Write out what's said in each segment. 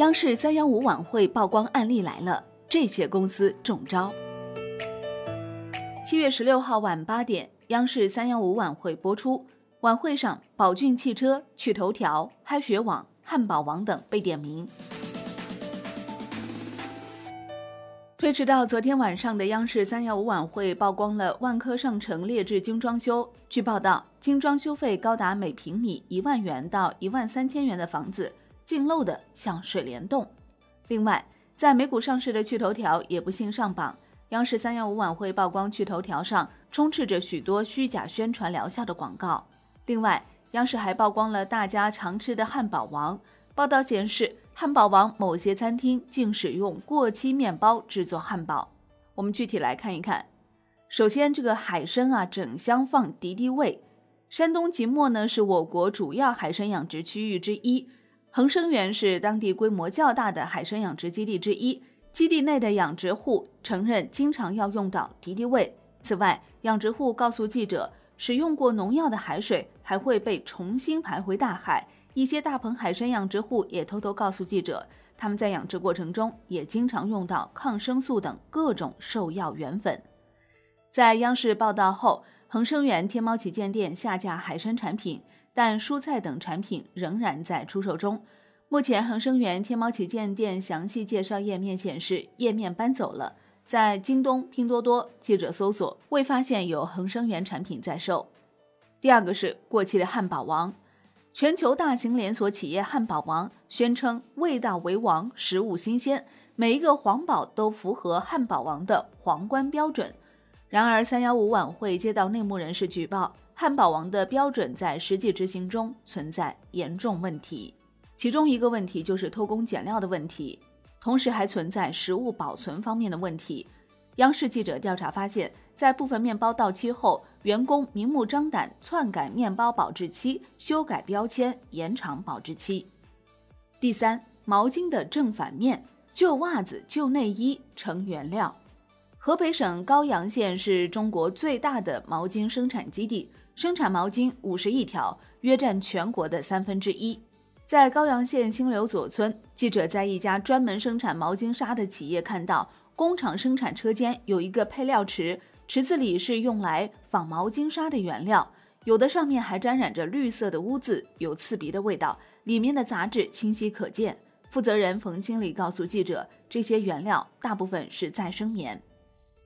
央视三幺五晚会曝光案例来了，这些公司中招。七月十六号晚八点，央视三幺五晚会播出。晚会上，宝骏汽车、趣头条、嗨学网、汉堡王等被点名。推迟到昨天晚上的央视三幺五晚会曝光了万科上城劣质精装修。据报道，精装修费高达每平米一万元到一万三千元的房子，净漏的像水帘洞。另外，在美股上市的趣头条也不幸上榜。央视三幺五晚会曝光趣头条上充斥着许多虚假宣传疗效的广告。另外，央视还曝光了大家常吃的汉堡王。报道显示，汉堡王某些餐厅竟使用过期面包制作汉堡。我们具体来看一看。首先，这个海参啊，整箱放敌敌畏。山东即墨呢，是我国主要海参养殖区域之一。恒生园是当地规模较大的海参养殖基地之一。基地内的养殖户承认，经常要用到敌敌畏。此外，养殖户告诉记者。使用过农药的海水还会被重新排回大海。一些大棚海参养殖户也偷偷告诉记者，他们在养殖过程中也经常用到抗生素等各种兽药原粉。在央视报道后，恒生园天猫旗舰店下架海参产品，但蔬菜等产品仍然在出售中。目前，恒生园天猫旗舰店详细介绍页面显示，页面搬走了。在京东、拼多多，记者搜索未发现有恒生源产品在售。第二个是过期的汉堡王，全球大型连锁企业汉堡王宣称味道为王，食物新鲜，每一个皇堡都符合汉堡王的皇冠标准。然而，三幺五晚会接到内幕人士举报，汉堡王的标准在实际执行中存在严重问题，其中一个问题就是偷工减料的问题。同时还存在食物保存方面的问题。央视记者调查发现，在部分面包到期后，员工明目张胆篡改面包保质期、修改标签、延长保质期。第三，毛巾的正反面，旧袜子、旧内衣成原料。河北省高阳县是中国最大的毛巾生产基地，生产毛巾五十亿条，约占全国的三分之一。在高阳县新流左村，记者在一家专门生产毛巾纱的企业看到，工厂生产车间有一个配料池，池子里是用来纺毛巾纱的原料，有的上面还沾染着绿色的污渍，有刺鼻的味道，里面的杂质清晰可见。负责人冯经理告诉记者，这些原料大部分是再生棉。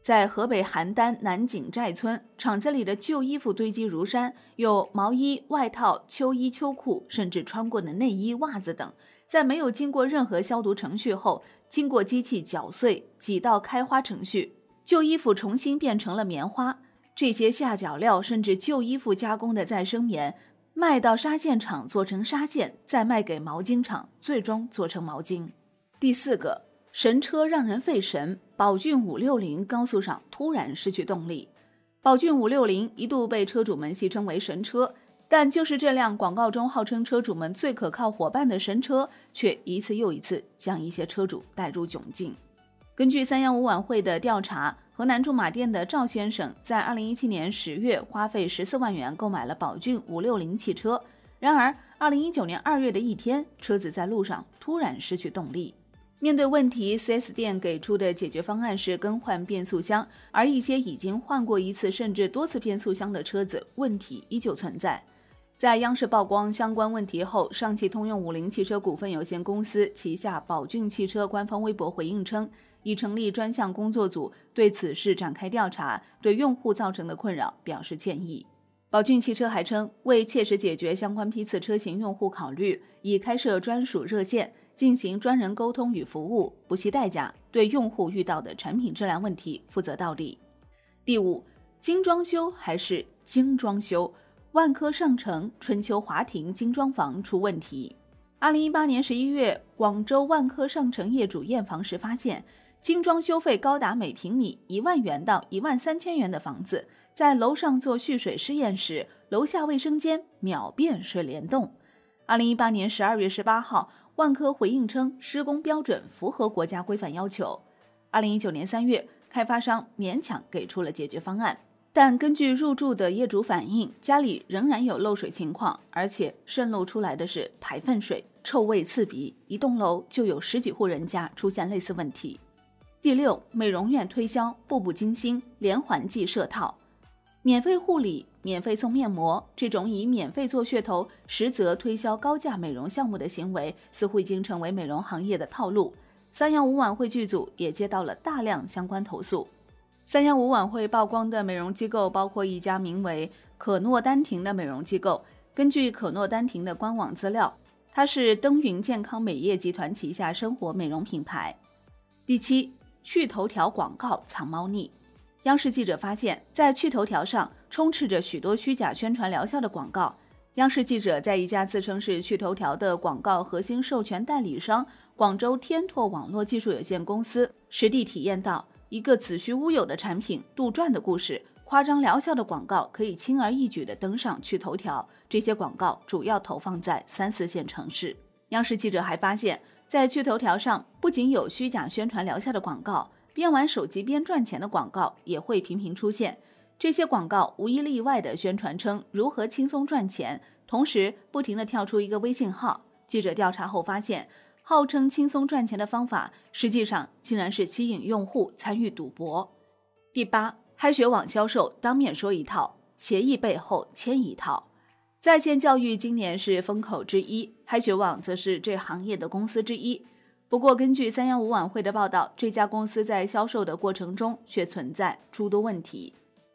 在河北邯郸南井寨村，厂子里的旧衣服堆积如山，有毛衣、外套、秋衣、秋裤，甚至穿过的内衣、袜子等，在没有经过任何消毒程序后，经过机器搅碎、挤到开花程序，旧衣服重新变成了棉花。这些下脚料甚至旧衣服加工的再生棉，卖到纱线厂做成纱线，再卖给毛巾厂，最终做成毛巾。第四个。神车让人费神，宝骏五六零高速上突然失去动力。宝骏五六零一度被车主们戏称为神车，但就是这辆广告中号称车主们最可靠伙伴的神车，却一次又一次将一些车主带入窘境。根据三幺五晚会的调查，河南驻马店的赵先生在二零一七年十月花费十四万元购买了宝骏五六零汽车，然而二零一九年二月的一天，车子在路上突然失去动力。面对问题，4S 店给出的解决方案是更换变速箱，而一些已经换过一次甚至多次变速箱的车子，问题依旧存在。在央视曝光相关问题后，上汽通用五菱汽车股份有限公司旗下宝骏汽车官方微博回应称，已成立专项工作组，对此事展开调查，对用户造成的困扰表示歉意。宝骏汽车还称，为切实解决相关批次车型用户考虑，已开设专属热线。进行专人沟通与服务，不惜代价对用户遇到的产品质量问题负责到底。第五，精装修还是精装修？万科上城春秋华庭精装房出问题。二零一八年十一月，广州万科上城业主验房时发现，精装修费高达每平米一万元到一万三千元的房子，在楼上做蓄水试验时，楼下卫生间秒变水帘洞。二零一八年十二月十八号。万科回应称，施工标准符合国家规范要求。二零一九年三月，开发商勉强给出了解决方案，但根据入住的业主反映，家里仍然有漏水情况，而且渗漏出来的是排粪水。臭味刺鼻，一栋楼就有十几户人家出现类似问题。第六，美容院推销步步惊心连环计设套，免费护理、免费送面膜，这种以免费做噱头，实则推销高价美容项目的行为，似乎已经成为美容行业的套路。三幺五晚会剧组也接到了大量相关投诉。三幺五晚会曝光的美容机构包括一家名为可诺丹婷的美容机构。根据可诺丹婷的官网资料，它是登云健康美业集团旗下生活美容品牌。第七。趣头条广告藏猫腻，央视记者发现，在趣头条上充斥着许多虚假宣传疗效的广告。央视记者在一家自称是趣头条的广告核心授权代理商广州天拓网络技术有限公司实地体验到，一个子虚乌有的产品杜撰的故事、夸张疗效的广告可以轻而易举地登上趣头条。这些广告主要投放在三四线城市。央视记者还发现。在趣头条上，不仅有虚假宣传疗效的广告，边玩手机边赚钱的广告也会频频出现。这些广告无一例外地宣传称如何轻松赚钱，同时不停地跳出一个微信号。记者调查后发现，号称轻松赚钱的方法，实际上竟然是吸引用户参与赌博。第八，嗨学网销售当面说一套，协议背后签一套。在线教育今年是风口之一，嗨学网则是这行业的公司之一。不过，根据三幺五晚会的报道，这家公司在销售的过程中却存在诸多问题。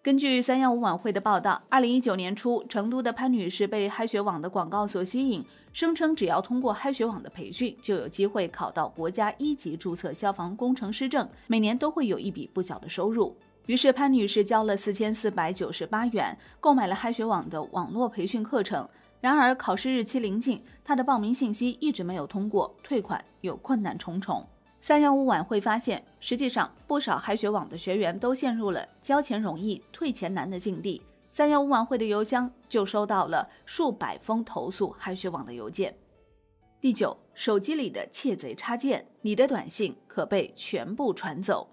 根据三幺五晚会的报道，二零一九年初，成都的潘女士被嗨学网的广告所吸引，声称只要通过嗨学网的培训，就有机会考到国家一级注册消防工程师证，每年都会有一笔不小的收入。于是潘女士交了四千四百九十八元，购买了嗨学网的网络培训课程。然而考试日期临近，她的报名信息一直没有通过，退款又困难重重。三幺五晚会发现，实际上不少嗨学网的学员都陷入了交钱容易退钱难的境地。三幺五晚会的邮箱就收到了数百封投诉嗨学网的邮件。第九，手机里的窃贼插件，你的短信可被全部传走。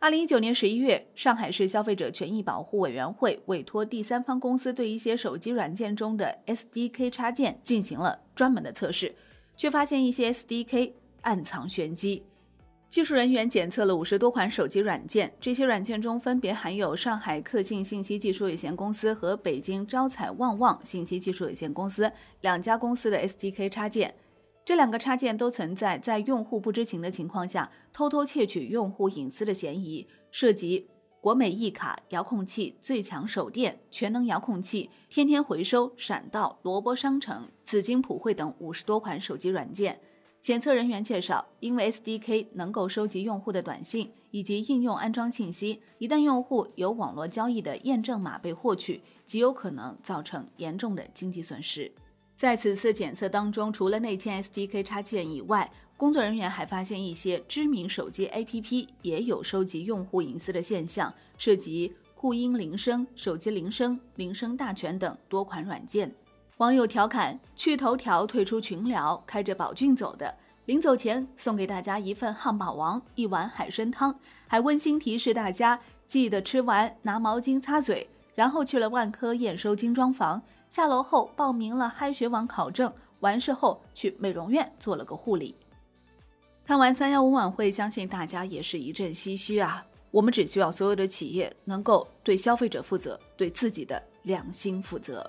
二零一九年十一月，上海市消费者权益保护委员会委托第三方公司对一些手机软件中的 SDK 插件进行了专门的测试，却发现一些 SDK 暗藏玄机。技术人员检测了五十多款手机软件，这些软件中分别含有上海克信信息技术有限公司和北京招财旺旺信息技术有限公司两家公司的 SDK 插件。这两个插件都存在在用户不知情的情况下偷偷窃取用户隐私的嫌疑，涉及国美一卡遥控器、最强手电、全能遥控器、天天回收、闪到、萝卜商城、紫金普惠等五十多款手机软件。检测人员介绍，因为 SDK 能够收集用户的短信以及应用安装信息，一旦用户有网络交易的验证码被获取，极有可能造成严重的经济损失。在此次检测当中，除了内嵌 SDK 插件以外，工作人员还发现一些知名手机 APP 也有收集用户隐私的现象，涉及酷音铃声、手机铃声、铃声大全等多款软件。网友调侃：去头条退出群聊，开着宝骏走的，临走前送给大家一份汉堡王、一碗海参汤，还温馨提示大家记得吃完拿毛巾擦嘴，然后去了万科验收精装房。下楼后报名了嗨学网考证，完事后去美容院做了个护理。看完三幺五晚会，相信大家也是一阵唏嘘啊！我们只希望所有的企业能够对消费者负责，对自己的良心负责。